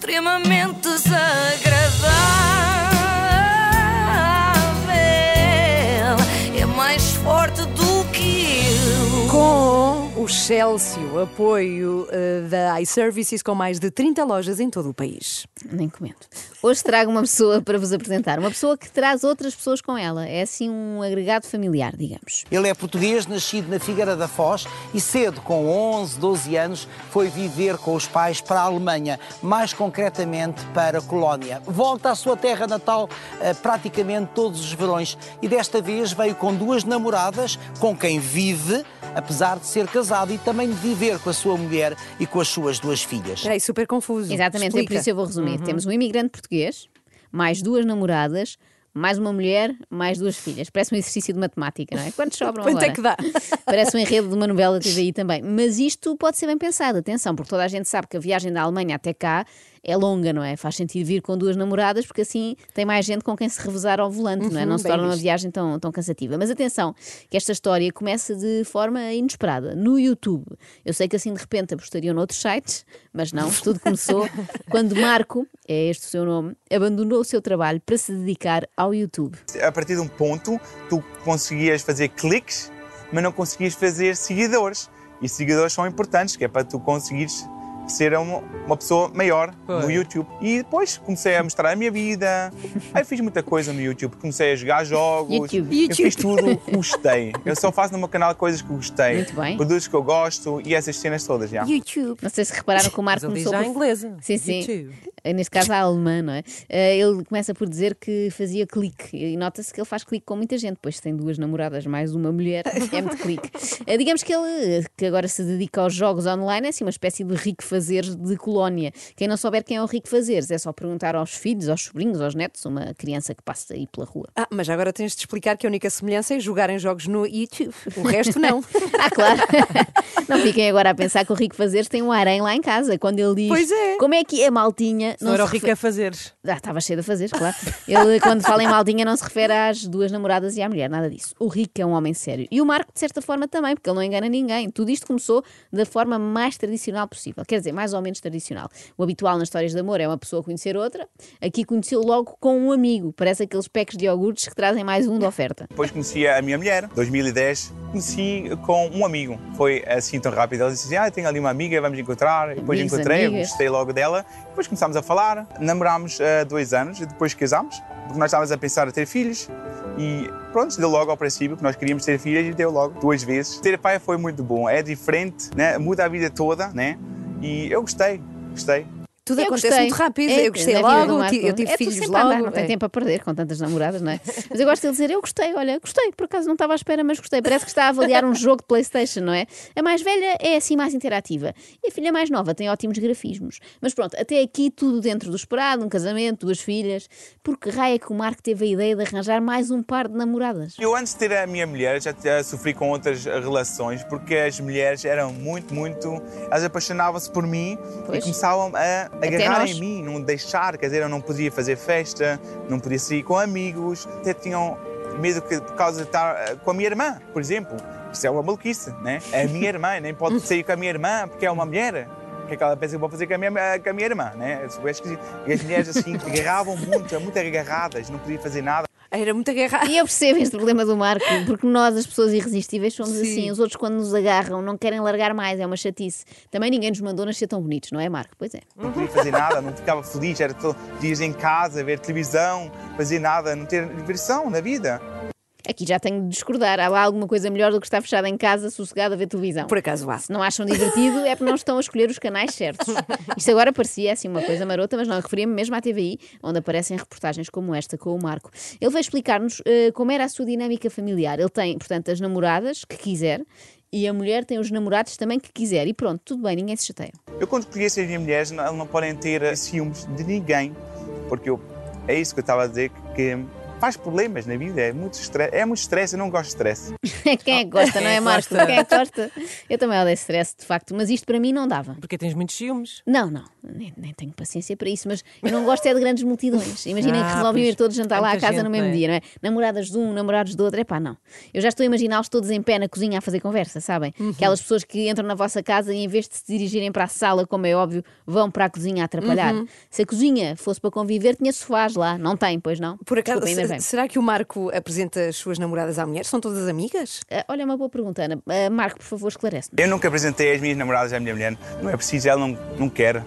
extremamente desagradável. Chelsea, apoio eh, da iServices com mais de 30 lojas em todo o país. Nem comento. Hoje trago uma pessoa para vos apresentar. Uma pessoa que traz outras pessoas com ela. É assim um agregado familiar, digamos. Ele é português, nascido na Figueira da Foz e cedo, com 11, 12 anos, foi viver com os pais para a Alemanha, mais concretamente para a Colónia. Volta à sua terra natal eh, praticamente todos os verões e desta vez veio com duas namoradas com quem vive, apesar de ser casado e também de viver com a sua mulher e com as suas duas filhas. Peraí, super confuso. Exatamente, é por Explica. isso eu vou resumir. Temos um imigrante português, mais duas namoradas, mais uma mulher, mais duas filhas. Parece um exercício de matemática, não é? Quantos sobram Quanto agora? é que dá? Parece um enredo de uma novela da TVI também. Mas isto pode ser bem pensado, atenção, porque toda a gente sabe que a viagem da Alemanha até cá é longa, não é? Faz sentido vir com duas namoradas, porque assim tem mais gente com quem se revezar ao volante, não é? Não se torna uma viagem tão, tão cansativa. Mas atenção, que esta história começa de forma inesperada, no YouTube. Eu sei que assim de repente apostariam noutros sites, mas não, tudo começou quando Marco, é este o seu nome, abandonou o seu trabalho para se dedicar ao YouTube. a partir de um ponto, tu conseguias fazer cliques, mas não conseguias fazer seguidores. E seguidores são importantes, que é para tu conseguires ser uma, uma pessoa maior no YouTube. E depois comecei a mostrar a minha vida. Aí fiz muita coisa no YouTube. Comecei a jogar jogos. YouTube. Eu fiz tudo o que gostei. Eu só faço no meu canal coisas que gostei. Muito bem. Produtos que eu gosto e essas cenas todas, já. YouTube. Não sei se repararam que o Marco começou já por... em inglesa. Sim, sim. YouTube. Eh, Neste caso, a alemã, não é? Eh, Ele começa por dizer que fazia clique e nota-se que ele faz clique com muita gente, pois tem duas namoradas mais uma mulher, é muito clique. Eh, Digamos que ele, que agora se dedica aos jogos online, é assim uma espécie de rico fazeres de colónia. Quem não souber quem é o rico fazeres, é só perguntar aos filhos, aos sobrinhos, aos netos, uma criança que passa aí pela rua. Ah, mas agora tens de explicar que a única semelhança é jogarem jogos no YouTube. O resto não. Ah, claro. Não fiquem agora a pensar que o rico fazeres tem um harém lá em casa. Quando ele diz Pois é. como é que é maltinha, Não era o rico refe- a fazeres. Ah, estava cheio de fazer, claro. Ele, quando fala em maldinha, não se refere às duas namoradas e à mulher, nada disso. O Rico é um homem sério. E o Marco, de certa forma, também, porque ele não engana ninguém. Tudo isto começou da forma mais tradicional possível. Quer dizer, mais ou menos tradicional. O habitual nas histórias de amor é uma pessoa conhecer outra. Aqui conheceu logo com um amigo. Parece aqueles packs de iogurtes que trazem mais um de oferta. Depois conheci a minha mulher, 2010. Conheci com um amigo. Foi assim tão rápido. Ele disse assim: Ah, tenho ali uma amiga, vamos encontrar. E depois Amigos, encontrei, amigas. gostei logo dela. Depois começámos a falar. Namorámos há dois anos e depois casámos. Porque nós estávamos a pensar a ter filhos. E pronto, deu logo ao princípio que nós queríamos ter filhos e deu logo duas vezes. Ter pai foi muito bom. É diferente, né? muda a vida toda, né? E eu gostei, gostei. Tudo Eu acontece gostei. muito rápido. É, eu gostei logo, eu tive é filhos a andar, logo. não tem é. tempo a perder com tantas namoradas, não é? Mas eu gosto de dizer, eu gostei, olha, gostei, por acaso não estava à espera, mas gostei. Parece que está a avaliar um jogo de Playstation, não é? A mais velha é assim mais interativa e a filha mais nova tem ótimos grafismos. Mas pronto, até aqui tudo dentro do esperado, um casamento, duas filhas. Porque raio é que o Marco teve a ideia de arranjar mais um par de namoradas? Eu antes de ter a minha mulher já, já sofri com outras relações porque as mulheres eram muito, muito. Elas apaixonavam-se por mim Pois. e começavam a agarrar em mim, não deixar. Quer dizer, eu não podia fazer festa, não podia sair com amigos, até tinham medo que, por causa de estar eh, com a minha irmã, por exemplo. Isso é uma maluquice, né? É a minha irmã, nem pode sair com a minha irmã porque é uma mulher. O que é que ela pensa que eu vou fazer com a minha, com a minha irmã, né? É esquisito. E as mulheres assim agarravam muito, muito agarradas, não podiam fazer nada. Era muita guerra. E eu percebo este problema do Marco, porque nós, as pessoas irresistíveis, somos Sim. assim. Os outros, quando nos agarram, não querem largar mais, é uma chatice. Também ninguém nos mandou nascer tão bonitos, não é, Marco? Pois é. não podia fazer nada, não ficava feliz, era todos os dias em casa, ver televisão, fazer nada, não ter diversão na vida. Aqui já tenho de discordar. Há alguma coisa melhor do que estar fechada em casa, sossegada a ver televisão. Por acaso há. Se não acham divertido, é porque não estão a escolher os canais certos. Isto agora parecia assim uma coisa marota, mas não, eu referia-me mesmo à TVI, onde aparecem reportagens como esta com o Marco. Ele veio explicar-nos eh, como era a sua dinâmica familiar. Ele tem, portanto, as namoradas que quiser e a mulher tem os namorados também que quiser. E pronto, tudo bem, ninguém se chateia. Eu quando conheço as minhas mulheres, não, não podem ter eh, ciúmes de ninguém, porque eu, é isso que eu estava a dizer, que faz problemas na vida, é muito estresse, é muito estresse, eu não gosto de estresse. Quem é que gosta, não é, Quem Marco? gosta? Quem é que gosta? Eu também odeio stress, de facto, mas isto para mim não dava. Porque tens muitos ciúmes. Não, não, nem, nem tenho paciência para isso, mas eu não gosto é de grandes multidões. Imaginem que Ah, resolviam pois, ir todos jantar é lá à casa gente, no mesmo é? dia, não é? Namoradas de um, namorados do outro, é pá, não. Eu já estou a imaginá-los todos em pé na cozinha a fazer conversa, sabem? Uhum. Aquelas pessoas que entram na vossa casa e em vez de se dirigirem para a sala, como é óbvio, vão para a cozinha a atrapalhar. Uhum. Se a cozinha fosse para conviver, tinha sofás lá. Não tem, pois não? Por acaso, Desculpem, será que o Marco apresenta as suas namoradas à mulher? São todas amigas? Ah, olha, uma boa pergunta, Ana. Ah, Marco, por favor, esclarece-me. Eu nunca apresentei as minhas namoradas à minha mulher, não é preciso, ela não, não quer.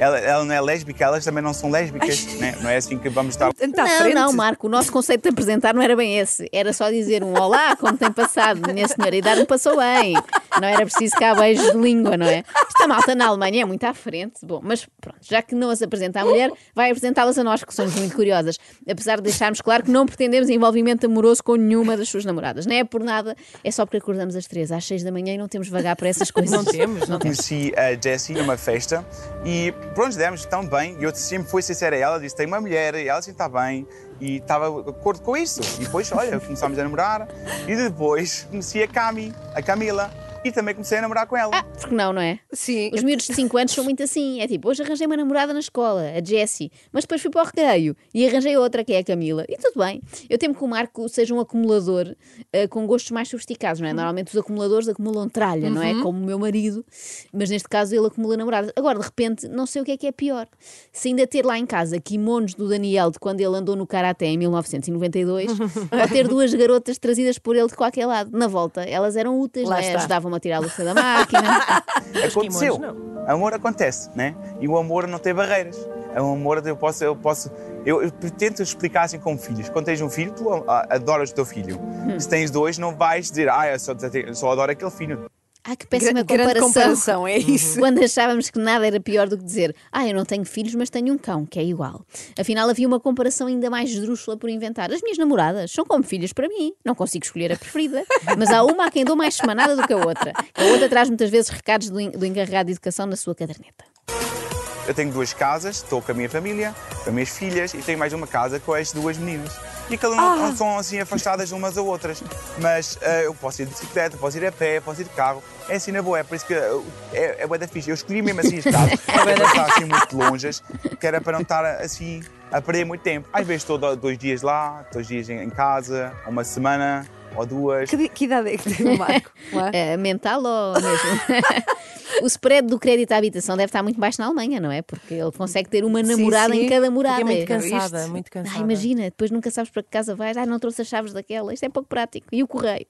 Ela, ela não é lésbica, elas também não são lésbicas, né? não é assim que vamos estar. Está à não, frente? não, Marco, o nosso conceito de apresentar não era bem esse. Era só dizer um olá, como tem passado, minha senhora, e dar um passou bem. Não era preciso cá beijos de língua, não é? Esta malta na Alemanha é muito à frente. Bom, mas pronto, já que não as apresenta à mulher, vai apresentá-las a nós, que somos muito curiosas. Apesar de deixarmos claro que não pretendemos envolvimento amoroso com nenhuma das suas namoradas. Não é por nada, é só porque acordamos às três, às seis da manhã e não temos vagar para essas coisas. Não temos, não temos. Conheci a Jessie numa festa e pronto, demos tão bem. E eu sempre fui sincera a ela, disse: tem uma mulher, e ela assim está bem. E estava de acordo com isso. E depois, olha, começámos a namorar. E depois conheci a Cami, a Camila. E também comecei a namorar com ela. Ah, porque não, não é? Sim. Os miúdos de 5 anos são muito assim. É tipo, hoje arranjei uma namorada na escola, a Jessie, mas depois fui para o recreio e arranjei outra, que é a Camila. E tudo bem. Eu temo que o Marco seja um acumulador eh, com gostos mais sofisticados, não é? Normalmente os acumuladores acumulam tralha, não é? Como o meu marido, mas neste caso ele acumula namoradas. Agora, de repente, não sei o que é que é pior. Se ainda ter lá em casa kimonos do Daniel de quando ele andou no Karaté em 1992, ou ter duas garotas trazidas por ele de qualquer lado. Na volta, elas eram úteis, Lá não é? está. A tirar a luta da máquina. Aconteceu. Amor acontece, né? E o amor não tem barreiras. O amor eu posso, eu posso, eu, eu tento explicar assim como filhos. Quando tens um filho, tu adoras o teu filho. Hum. Se tens dois, não vais dizer, ah, eu só, eu só adoro aquele filho. Ah, que péssima Gra- comparação. comparação, é isso. Quando achávamos que nada era pior do que dizer Ah, eu não tenho filhos, mas tenho um cão, que é igual. Afinal, havia uma comparação ainda mais esdrúxula por inventar. As minhas namoradas são como filhas para mim. Não consigo escolher a preferida. Mas há uma a quem dou mais semanada do que a outra. A outra traz muitas vezes recados do, do encarregado de educação na sua caderneta. Eu tenho duas casas, estou com a minha família, com as minhas filhas e tenho mais uma casa com as duas meninas. E cada uma não são assim afastadas umas a outras. Mas ah, eu posso ir de bicicleta, posso ir a pé, posso ir de carro. É assim na boa, é por isso que ah, é, é bué da fixe. Eu escolhi mesmo assim as casas, para não estar assim muito longe, que era para não estar assim a perder muito tempo. Às vezes estou do- dois dias lá, dois dias em em casa, uma semana ou duas. Que, que idade é que tem o Marco? É? Mental ou mesmo? o spread do crédito à habitação deve estar muito baixo na Alemanha, não é? Porque ele consegue ter uma namorada sim. em cada morada. Fiquei muito Já cansada, muito cansada. Ah, imagina, depois nunca sabes para que casa vais, ah, não trouxe as chaves daquela, isto é pouco prático. E o correio.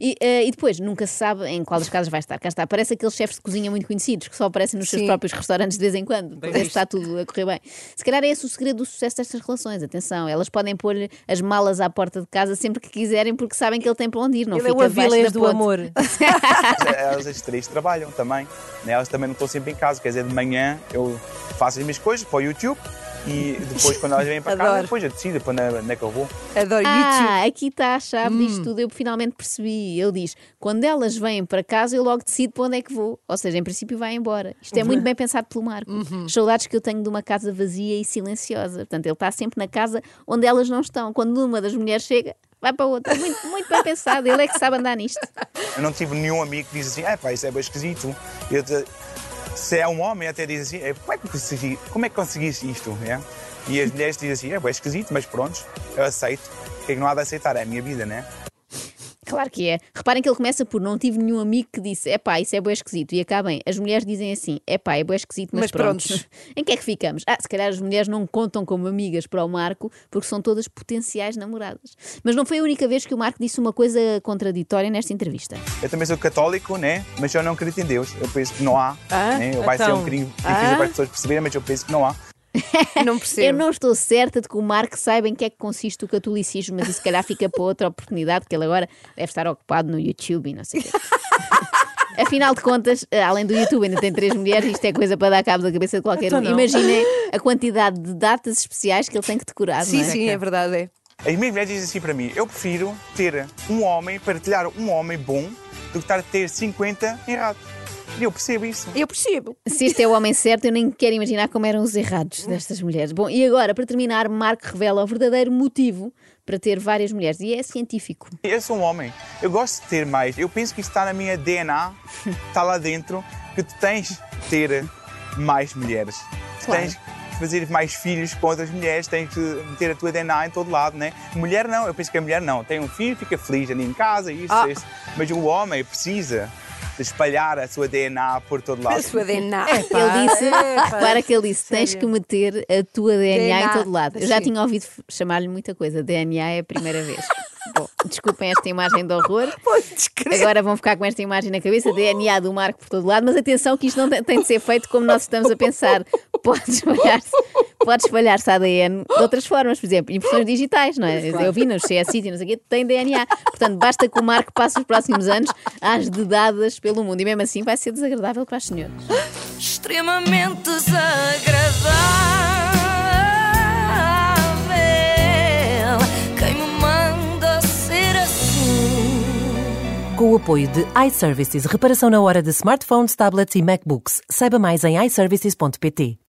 E, eh, e depois, nunca se sabe em qual das casas vai estar. Cá está, parece aqueles chefes de cozinha muito conhecidos que só aparecem nos seus Sim. próprios restaurantes de vez em quando, para ver se está tudo a correr bem. Se calhar é esse o segredo do sucesso destas relações. Atenção, elas podem pôr-lhe as malas à porta de casa sempre que quiserem, porque sabem que ele tem para onde ir, não Ele é fica o Avilés da do ponte. amor. Elas as três trabalham também. Né? Elas também não estão sempre em casa. Quer dizer, de manhã eu faço as minhas coisas para o YouTube e depois, quando elas vêm para casa, depois eu decido para onde é- onde é que eu vou. Adoro YouTube. Ah, aqui está a chave disto tudo. Eu finalmente percebi. Ele diz: quando elas vêm para casa, eu logo decido para onde é que vou. Ou seja, em princípio, vai embora. Isto é muito bem pensado pelo Marco. Saudades que eu tenho de uma casa vazia e silenciosa. Portanto, ele está sempre na casa onde elas não estão. Quando uma das mulheres chega, vai para outra. Muito, muito bem pensado. Ele é que sabe andar nisto. Eu não tive nenhum amigo que diz assim, é pá, isso é bem esquisito. Eu te- Se é um homem, até diz assim, "É, como é que, consegui, como é que conseguiste isto? é? E as mulheres dizem assim, é bem esquisito, mas pronto, eu aceito. O que é que não há de aceitar? É a minha vida, né? Claro que é. Reparem que ele começa por não tive nenhum amigo que disse é pá, isso é bem esquisito. E acabem, as mulheres dizem assim é pá, é bem esquisito, mas, Mas pronto. prontos. em que é que ficamos? Ah, se calhar as mulheres não contam como amigas para o Marco porque são todas potenciais namoradas. Mas não foi a única vez que o Marco disse uma coisa contraditória nesta entrevista. Eu também sou católico, né? Mas eu não acredito em Deus. Eu penso que não há. Ah, né? Vai ser então. um bocadinho difícil Ah. para as pessoas perceberem, mas eu penso que não há. Não Eu percebo. não estou certa de que o Marco saiba em que é que consiste o catolicismo, mas isso se calhar fica para outra oportunidade, porque ele agora deve estar ocupado no YouTube e não sei o quê. Afinal de contas, eh, além do YouTube, ainda tem três mulheres, isto é coisa para dar cabo da cabeça de qualquer Então um. Imaginem a quantidade de datas especiais que ele tem que decorar, Sim, não é? sim, é verdade. É. As minhas mulheres dizem assim para mim: eu prefiro ter um homem, partilhar um homem bom, do que estar a ter 50 errados. Eu percebo isso. Eu percebo. Se este é o homem certo, eu nem quero imaginar como eram os errados destas mulheres. Bom, e agora, para terminar, Marco revela o verdadeiro motivo para ter várias mulheres. E é científico. Eu sou um homem. Eu gosto de ter mais. Eu penso que isso está na minha DNA, está lá dentro, que tu tens de ter mais mulheres. Claro. tens de fazer mais filhos com outras mulheres, tens de meter a tua DNA em todo lado, né? Mulher não, eu penso que a mulher não. Tem um filho, fica feliz ali em casa, isso, Ah. isso. Mas o homem precisa de espalhar a sua DNA por todo lado. A sua DNA. Ele disse, claro que ele disse, tens que meter a tua DNA, em DNA, todo lado. Eu já sim. tinha ouvido chamar-lhe muita coisa. DNA é a primeira vez. Bom, desculpem esta imagem de horror. Agora vão ficar com esta imagem na cabeça, DNA do Marco por todo lado, mas atenção que isto não tem- tem de ser feito como nós estamos a pensar. Pode espalhar-se pode espalhar-se ADN de outras formas, por exemplo, impressões digitais, não é? Eu vi nos CSI e não sei o quê, tem DNA. Portanto, basta que o Marco passe os próximos anos às dedadas pelo mundo e mesmo assim vai ser desagradável para as senhoras. extremamente desagradável. Quem me manda ser assim? Com o apoio de iServices, reparação na hora de smartphones, tablets e MacBooks. Saiba mais em iServices.pt.